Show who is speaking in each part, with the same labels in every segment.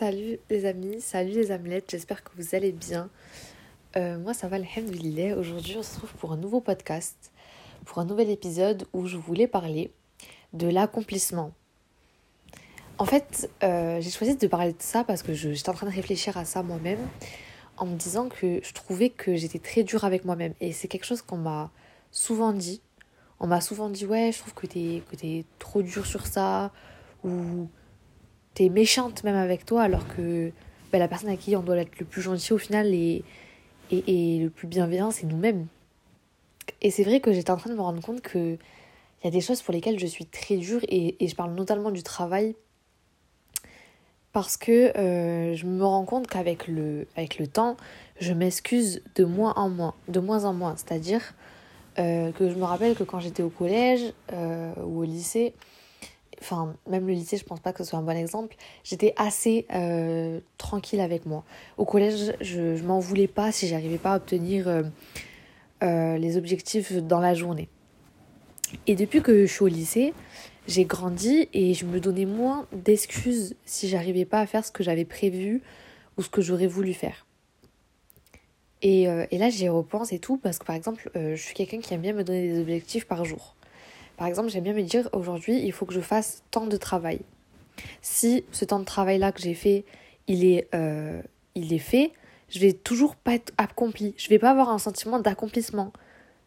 Speaker 1: Salut les amis, salut les amelettes, j'espère que vous allez bien. Euh, moi ça va, alhamdoulilah. Aujourd'hui on se trouve pour un nouveau podcast, pour un nouvel épisode où je voulais parler de l'accomplissement. En fait, euh, j'ai choisi de parler de ça parce que j'étais en train de réfléchir à ça moi-même en me disant que je trouvais que j'étais très dure avec moi-même. Et c'est quelque chose qu'on m'a souvent dit. On m'a souvent dit ouais, je trouve que t'es, que trop dur sur ça ou t'es méchante même avec toi alors que bah, la personne à qui on doit être le plus gentil au final et, et, le plus bienveillant c'est nous-mêmes. Et c'est vrai que j'étais en train de me rendre compte que il y a des choses pour lesquelles je suis très dure et, et je parle notamment du travail parce que euh, je me rends compte qu'avec le, avec le temps, je m'excuse de moins en moins, de moins en moins. C'est-à-dire euh, que je me rappelle que quand j'étais au collège euh, ou au lycée, enfin même le lycée je pense pas que ce soit un bon exemple. J'étais assez euh, tranquille avec moi. Au collège je, je m'en voulais pas si j'arrivais pas à obtenir euh, euh, les objectifs dans la journée. Et depuis que je suis au lycée j'ai grandi et je me donnais moins d'excuses si j'arrivais pas à faire ce que j'avais prévu ou ce que j'aurais voulu faire. Et, et là j'y repense et tout parce que par exemple je suis quelqu'un qui aime bien me donner des objectifs par jour par exemple, j'aime bien me dire aujourd'hui, il faut que je fasse tant de travail. Si ce temps de travail-là que j'ai fait, il est, euh, il est fait, je vais toujours pas être accompli. Je vais pas avoir un sentiment d'accomplissement.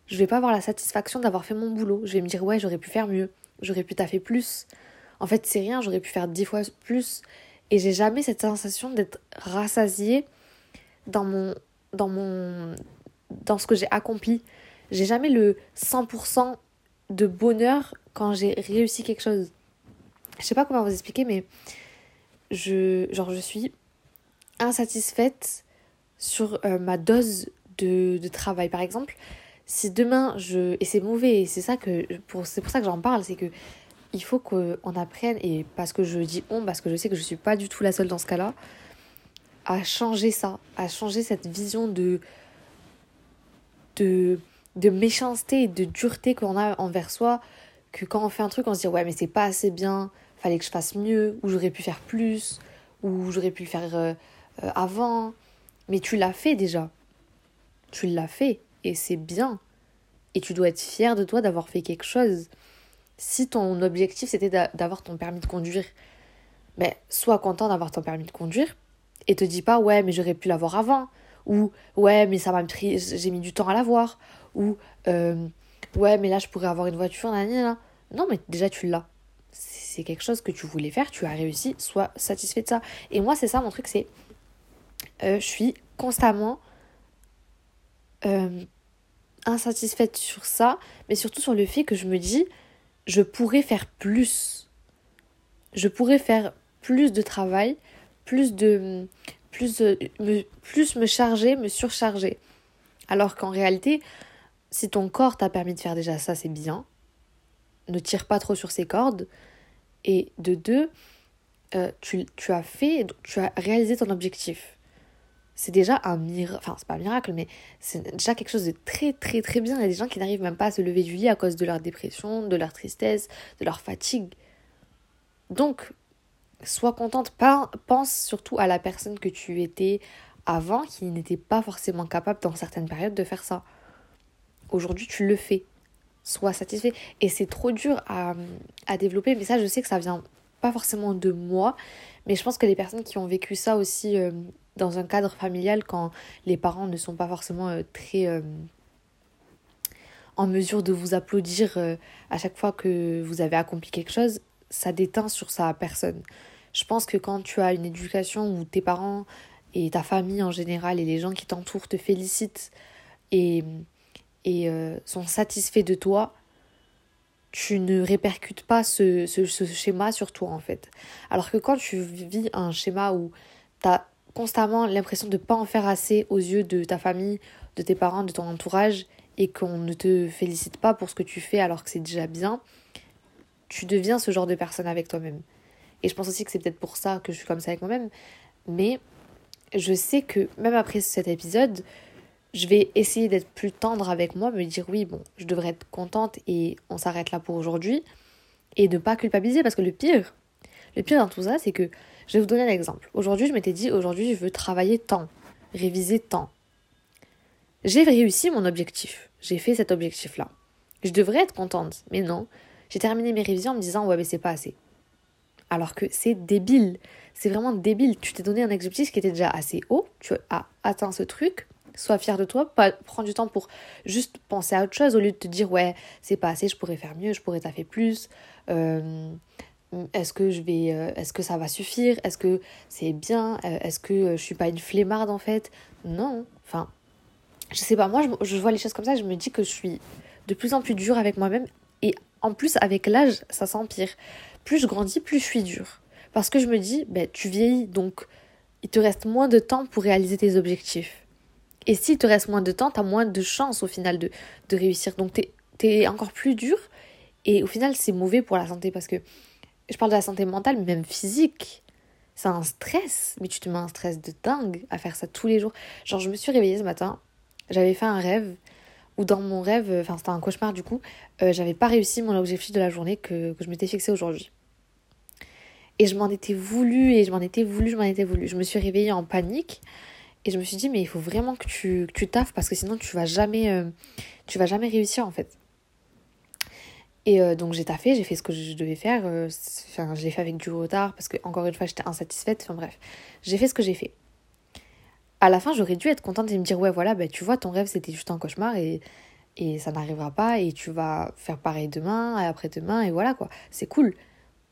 Speaker 1: Je vais pas avoir la satisfaction d'avoir fait mon boulot. Je vais me dire, ouais, j'aurais pu faire mieux. J'aurais pu taffer plus. En fait, c'est rien, j'aurais pu faire dix fois plus. Et j'ai jamais cette sensation d'être rassasiée dans mon, dans mon, dans ce que j'ai accompli. J'ai jamais le 100% de bonheur quand j'ai réussi quelque chose. Je sais pas comment vous expliquer, mais je, genre, je suis insatisfaite sur euh, ma dose de, travail. Par exemple, si demain je. Et c'est mauvais, et c'est. Pour, pour ça que j'en parle, c'est que il faut qu'on apprenne, et parce que je dis on, parce que je sais que je suis pas du tout la seule dans ce cas-là, à changer ça, à changer cette vision de de méchanceté et de dureté qu'on a envers soi que quand on fait un truc, on se dit ouais mais c'est pas assez bien, fallait que je fasse mieux, ou j'aurais pu faire plus, ou j'aurais pu le faire euh, euh, avant. Mais tu l'as fait déjà. Tu l'as fait et c'est bien. Et tu dois être fier de toi d'avoir fait quelque chose. Si ton objectif c'était d'avoir ton permis de conduire, mais sois content d'avoir ton permis de conduire et te dis pas ouais mais j'aurais pu l'avoir avant ou ouais mais ça m'a pris j'ai mis du temps à l'avoir ou euh, ouais mais là je pourrais avoir une voiture là non mais déjà tu l'as. C'est quelque chose que tu voulais faire tu as réussi sois satisfait de ça. Et moi c'est ça mon truc c'est euh, je suis constamment euh, insatisfaite sur ça mais surtout sur le fait que je me dis je pourrais faire plus. Je pourrais faire plus de travail plus de plus, me, plus me charger, me surcharger. Alors qu'en réalité, si ton corps t'a permis de faire déjà ça, c'est bien. Ne tire pas trop sur ses cordes. Et de deux, euh, tu, as fait, tu as réalisé ton objectif. C'est déjà un miracle, enfin c'est pas un miracle, mais c'est déjà quelque chose de très très très bien. Il y a des gens qui n'arrivent même pas à se lever du lit à cause de leur dépression, de leur tristesse, de leur fatigue. Donc, sois contente, pense surtout à la personne que tu étais avant qui n'était pas forcément capable dans certaines périodes de faire ça. Aujourd'hui, tu le fais. Sois satisfait. Et c'est trop dur à, à, développer, mais ça, je sais que ça vient pas forcément de moi, mais je pense que les personnes qui ont vécu ça aussi euh, dans un cadre familial, quand les parents ne sont pas forcément euh, très euh, en mesure de vous applaudir à chaque fois que vous avez accompli quelque chose, ça déteint sur sa personne. Je pense que quand tu as une éducation où tes parents et ta famille en général et les gens qui t'entourent te félicitent et, et euh, sont satisfaits de toi, tu ne répercutes pas ce, ce, schéma sur toi en fait. Alors que quand tu vis un schéma où tu as constamment l'impression de ne pas en faire assez aux yeux de ta famille, de tes parents, de ton entourage, et qu'on ne te félicite pas pour ce que tu fais alors que c'est déjà bien, tu deviens ce genre de personne avec toi-même. Et je pense aussi que c'est peut-être pour ça que je suis comme ça avec moi-même. Mais je sais que même après cet épisode, je vais essayer d'être plus tendre avec moi, me dire oui, bon, je devrais être contente et on s'arrête là pour aujourd'hui. Et ne pas culpabiliser parce que le pire, le pire dans tout ça, c'est que Je vais vous donner un exemple. Aujourd'hui, je m'étais dit, aujourd'hui, je veux travailler tant, réviser tant. J'ai réussi mon objectif. J'ai fait cet objectif-là. Je devrais être contente, mais non. J'ai terminé mes révisions en me disant, ouais, mais c'est pas assez. Alors que c'est débile. C'est vraiment débile. Tu t'es donné un objectif qui était déjà assez haut. Tu as atteint ce truc. Sois fier de toi. Prends du temps pour juste penser à autre chose au lieu de te dire, ouais, c'est pas assez, je pourrais faire mieux, je pourrais taffer plus. Euh, est-ce que je vais euh, est-ce que ça va suffire est-ce que c'est bien euh, est-ce que je suis pas une flemmarde en fait? Non enfin je sais pas moi je, vois les choses comme ça je me dis que je suis de plus en plus dure avec moi-même et en plus avec l'âge ça s'empire plus je grandis plus je suis dure parce que je me dis ben tu vieillis donc il te reste moins de temps pour réaliser tes objectifs et s'il te reste moins de temps t'as moins de chances au final de, de réussir donc t'es es encore plus dur et au final c'est mauvais pour la santé parce que je parle de la santé mentale, mais même physique. C'est un stress, mais tu te mets un stress de dingue à faire ça tous les jours. Genre, je me suis réveillée ce matin, j'avais fait un rêve, ou dans mon rêve, enfin, c'était un cauchemar du coup, euh, j'avais pas réussi mon objectif de la journée que, que je m'étais fixé aujourd'hui. Et je m'en étais voulu, et je m'en étais voulu, je m'en étais voulu. Je me suis réveillée en panique, et je me suis dit, mais il faut vraiment que tu, que tu taffes, parce que sinon tu vas jamais, euh, tu vas jamais réussir en fait. Et euh, donc j'ai taffé, j'ai fait ce que je devais faire. Euh, enfin, je l'ai fait avec du retard parce que, encore une fois, j'étais insatisfaite. Enfin bref, j'ai fait ce que j'ai fait. À la fin, j'aurais dû être contente et me dire Ouais, voilà, bah, tu vois, ton rêve c'était juste un cauchemar et, et ça n'arrivera pas et tu vas faire pareil demain et après-demain et voilà quoi. C'est cool.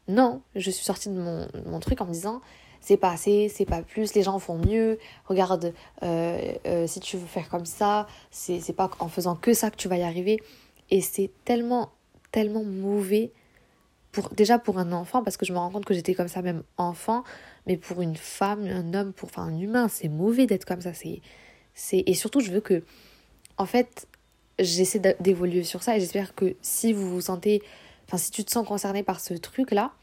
Speaker 1: Non, je suis sortie de mon, mon truc en me disant c'est pas assez, c'est pas plus, les gens font mieux, regarde, euh, si tu veux faire comme ça, c'est pas en faisant que ça que tu vas y arriver. Et c'est tellement tellement mauvais pour déjà pour un enfant parce que je me rends compte que j'étais comme ça même enfant mais pour une femme un homme pour enfin un humain c'est mauvais d'être comme ça c'est et surtout je veux que en fait j'essaie d'évoluer sur ça et j'espère que si vous vous sentez enfin si tu te sens concerné par ce truc là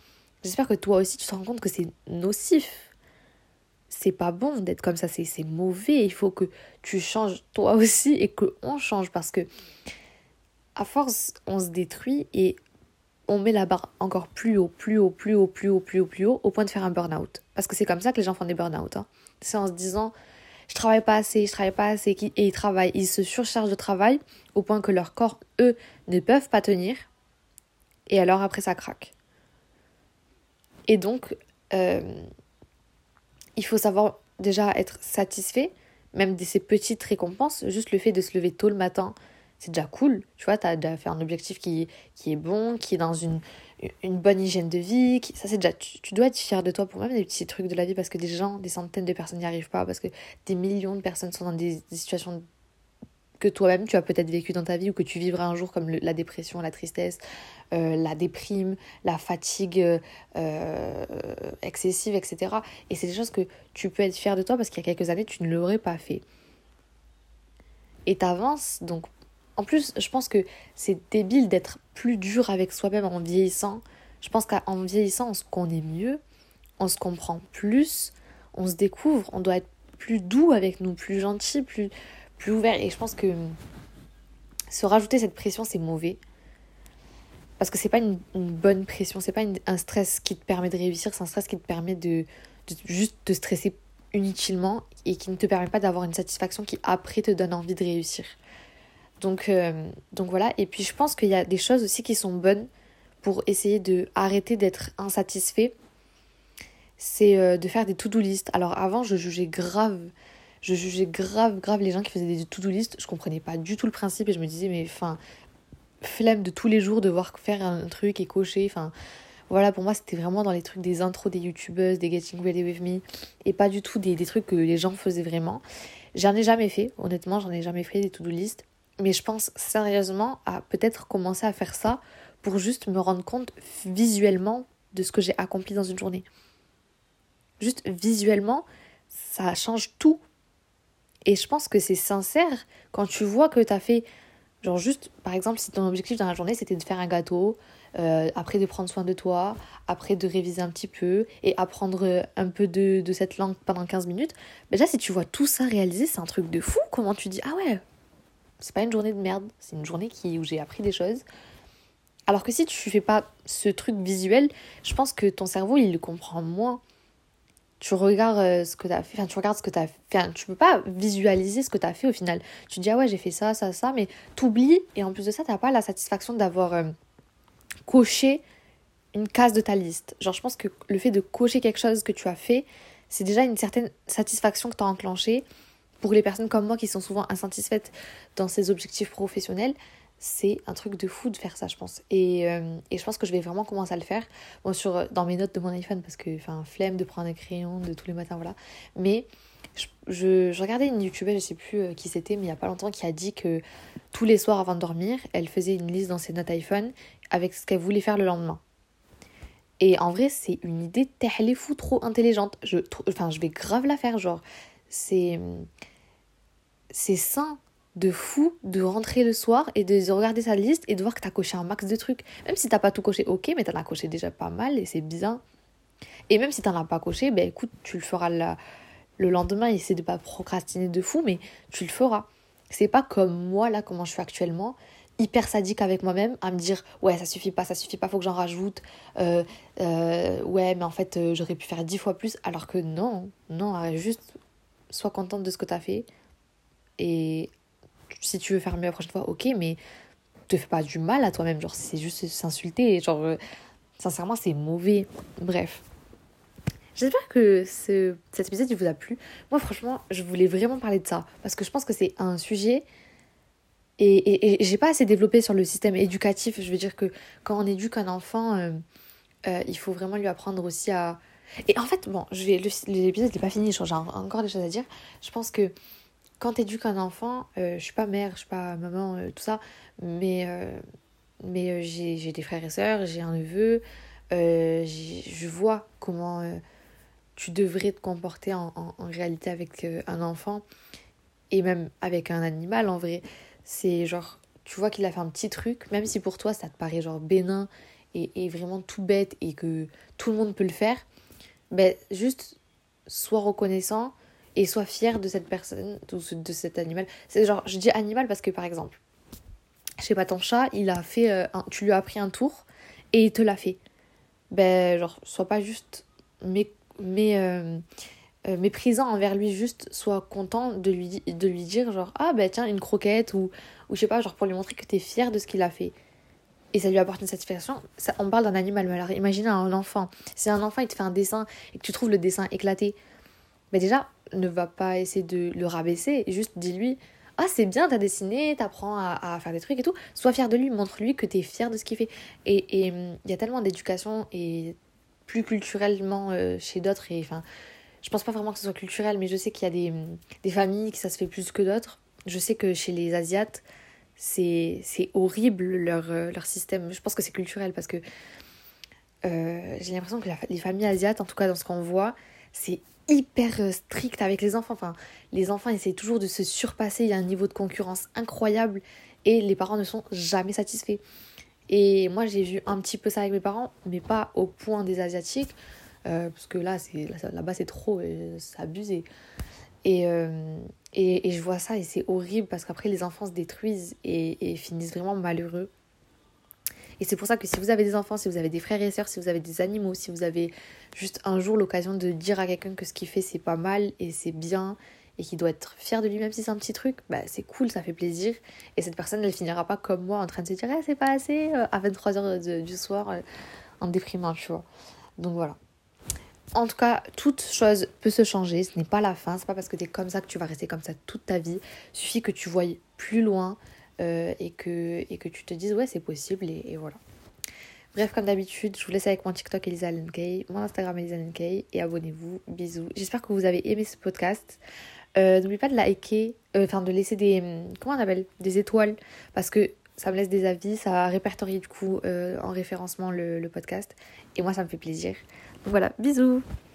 Speaker 1: j'espère que toi aussi tu te rends compte que c'est nocif c'est pas bon d'être comme ça c'est mauvais il faut que tu changes toi aussi et que on change parce que à force, on se détruit et on met la barre encore plus haut, plus haut, plus haut, plus haut, plus haut, plus haut, au point de faire un burn-out. Parce que c'est comme ça que les gens font des burn-out. Hein. C'est en se disant, je travaille pas assez, je travaille pas assez, et ils travaillent, ils se surchargent de travail au point que leur corps, eux, ne peuvent pas tenir. Et alors après, ça craque. Et donc, euh, il faut savoir déjà être satisfait, même de ces petites récompenses, juste le fait de se lever tôt le matin, c'est déjà cool. Tu vois, tu as déjà fait un objectif qui, est bon, qui est dans une, une bonne hygiène de vie. ça, c'est déjà. Tu, dois être fier de toi pour même des petits trucs de la vie parce que des gens, des centaines de personnes n'y arrivent pas, parce que des millions de personnes sont dans des, situations que toi-même tu as peut-être vécu dans ta vie ou que tu vivras un jour comme la dépression, la tristesse, euh, la déprime, la fatigue euh, excessive, etc. Et c'est des choses que tu peux être fier de toi parce qu'il y a quelques années tu ne l'aurais pas fait. Et t'avances donc en plus, je pense que c'est débile d'être plus dur avec soi-même en vieillissant. Je pense qu'en vieillissant, on se connaît mieux, on se comprend plus, on se découvre, on doit être plus doux avec nous, plus gentil, plus, plus ouvert. Et je pense que se rajouter cette pression, c'est mauvais. Parce que c'est pas une, bonne pression, c'est pas un stress qui te permet de réussir, c'est un stress qui te permet de, de juste te stresser inutilement et qui ne te permet pas d'avoir une satisfaction qui après te donne envie de réussir. Donc, euh, donc voilà, et puis je pense qu'il y a des choses aussi qui sont bonnes pour essayer de arrêter d'être insatisfait. C'est euh, de faire des to-do list. Alors avant, je jugeais grave, je jugeais grave, grave les gens qui faisaient des to-do list. Je comprenais pas du tout le principe et je me disais, mais enfin, flemme de tous les jours devoir faire un truc et cocher. Enfin, voilà, pour moi, c'était vraiment dans les trucs des intros des youtubeuses, des Getting Ready With Me, et pas du tout des, des trucs que les gens faisaient vraiment. J'en ai jamais fait, honnêtement, j'en ai jamais fait des to-do list. Mais je pense sérieusement à peut-être commencer à faire ça pour juste me rendre compte visuellement de ce que j'ai accompli dans une journée. Juste visuellement, ça change tout. Et je pense que c'est sincère quand tu vois que tu as fait, genre juste, par exemple, si ton objectif dans la journée c'était de faire un gâteau, euh, après de prendre soin de toi, après de réviser un petit peu et apprendre un peu de, de cette langue pendant 15 minutes, déjà si tu vois tout ça réaliser, c'est un truc de fou. Comment tu dis, ah ouais, c'est pas une journée de merde, c'est une journée qui, où j'ai appris des choses. Alors que si tu fais pas ce truc visuel, je pense que ton cerveau il le comprend moins. Tu regardes euh, ce que tu as fait, enfin tu regardes ce que tu enfin, tu peux pas visualiser ce que tu as fait au final. Tu dis ah ouais, j'ai fait ça, ça, ça, mais t'oublies et en plus de ça, tu pas la satisfaction d'avoir euh, coché une case de ta liste. Genre je pense que le fait de cocher quelque chose que tu as fait, c'est déjà une certaine satisfaction que tu as enclenchée. Pour les personnes comme moi qui sont souvent insatisfaites dans ces objectifs professionnels, c'est un truc de fou de faire ça, je pense. Et, euh, et, je pense que je vais vraiment commencer à le faire. Bon, sur, dans mes notes de mon iPhone, parce que, enfin, flemme de prendre un crayon de tous les matins, voilà. Mais je, je, regardais une youtubeuse, je sais plus euh, qui c'était, mais il y a pas longtemps, qui a dit que tous les soirs avant de dormir, elle faisait une liste dans ses notes iPhone avec ce qu'elle voulait faire le lendemain. Et en vrai, c'est une idée est fou trop intelligente. Je, enfin, je vais grave la faire, genre, c'est. C'est sain de fou de rentrer le soir et de regarder sa liste et de voir que tu as coché un max de trucs. Même si t'as pas tout coché, ok, mais tu en as coché déjà pas mal et c'est bien. Et même si tu n'en as pas coché, ben écoute, tu le feras le lendemain, essaie de pas procrastiner de fou, mais tu le feras. C'est pas comme moi là, comment je suis actuellement, hyper sadique avec moi-même, à me dire ouais, ça suffit pas, ça suffit pas, faut que j'en rajoute. Euh, euh, ouais, mais en fait, euh, j'aurais pu faire dix fois plus, alors que non, non, juste sois contente de ce que tu as fait et si tu veux faire mieux la prochaine fois, ok, mais te fais pas du mal à toi-même. Genre, c'est juste s'insulter. Genre, euh, sincèrement, c'est mauvais. Bref. J'espère que ce, cet épisode vous a plu. Moi, franchement, je voulais vraiment parler de ça. Parce que je pense que c'est un sujet. Et, et, et j'ai pas assez développé sur le système éducatif. Je veux dire que quand on éduque un enfant, euh, euh, il faut vraiment lui apprendre aussi à. Et en fait, bon, je vais l'épisode n'est pas fini, j'ai encore des choses à dire. Je pense que quand tu éduques un enfant, euh, je suis pas mère, je suis pas maman, euh, tout ça, mais, euh, mais j'ai des frères et sœurs, j'ai un neveu, je vois comment tu devrais te comporter en, en, réalité avec un enfant et même avec un animal en vrai. C'est genre, tu vois qu'il a fait un petit truc, même si pour toi ça te paraît genre bénin et, et vraiment tout bête et que tout le monde peut le faire, ben juste sois reconnaissant et sois fier de cette personne, de cet animal. C'est genre, je dis animal parce que par exemple, je sais pas, ton chat, il a fait, euh, tu lui as appris un tour et il te l'a fait. Ben, genre, sois pas juste mais, euh, euh, méprisant envers lui, juste sois content de lui, de lui dire, genre, ah ben tiens, une croquette ou, ou je sais pas, genre pour lui montrer que tu es fier de ce qu'il a fait. Et ça lui apporte une satisfaction. Ça, on parle d'un animal, mais alors imaginez un enfant. Si un enfant il te fait un dessin et que tu trouves le dessin éclaté, ben déjà, ne va pas essayer de le rabaisser, juste dis-lui Ah, c'est bien, t'as dessiné, t'apprends à, faire des trucs et tout. Sois fier de lui, montre-lui que t'es fier de ce qu'il fait. Et il hum, y a tellement d'éducation et plus culturellement euh, chez d'autres. Et enfin, je pense pas vraiment que ce soit culturel, mais je sais qu'il y a des, hum, des familles qui ça se fait plus que d'autres. Je sais que chez les Asiates, c'est horrible leur, euh, leur système. Je pense que c'est culturel parce que euh, j'ai l'impression que les familles asiates, en tout cas dans ce qu'on voit, c'est hyper euh, strict avec les enfants. Enfin, les enfants essaient toujours de se surpasser. Il y a un niveau de concurrence incroyable et les parents ne sont jamais satisfaits. Et moi, j'ai vu un petit peu ça avec mes parents, mais pas au point des Asiatiques, euh, parce que là, là-bas, c'est trop, c'est abusé. Et, euh, et, et, je vois ça et c'est horrible parce qu'après, les enfants se détruisent et finissent vraiment malheureux. Et c'est pour ça que si vous avez des enfants, si vous avez des frères et sœurs, si vous avez des animaux, si vous avez juste un jour l'occasion de dire à quelqu'un que ce qu'il fait c'est pas mal et c'est bien et qu'il doit être fier de lui même si c'est un petit truc, bah c'est cool, ça fait plaisir. Et cette personne elle finira pas comme moi en train de se dire ah, c'est pas assez euh, à 23h du soir euh, en déprimant, tu vois. Donc voilà. En tout cas, toute chose peut se changer, ce n'est pas la fin, c'est pas parce que tu es comme ça que tu vas rester comme ça toute ta vie. Il suffit que tu voyes plus loin, euh, et, que, et que tu te dises ouais c'est possible et, voilà. Bref, comme d'habitude, je vous laisse avec mon TikTok Elisa Kay, mon Instagram Elisa Kay et abonnez-vous. Bisous. J'espère que vous avez aimé ce podcast. Euh, n'oubliez pas de liker, euh, enfin de laisser des. Comment on appelle Des étoiles. Parce que ça me laisse des avis, ça répertorie du coup en référencement le, podcast. Et moi, ça me fait plaisir. Voilà, bisous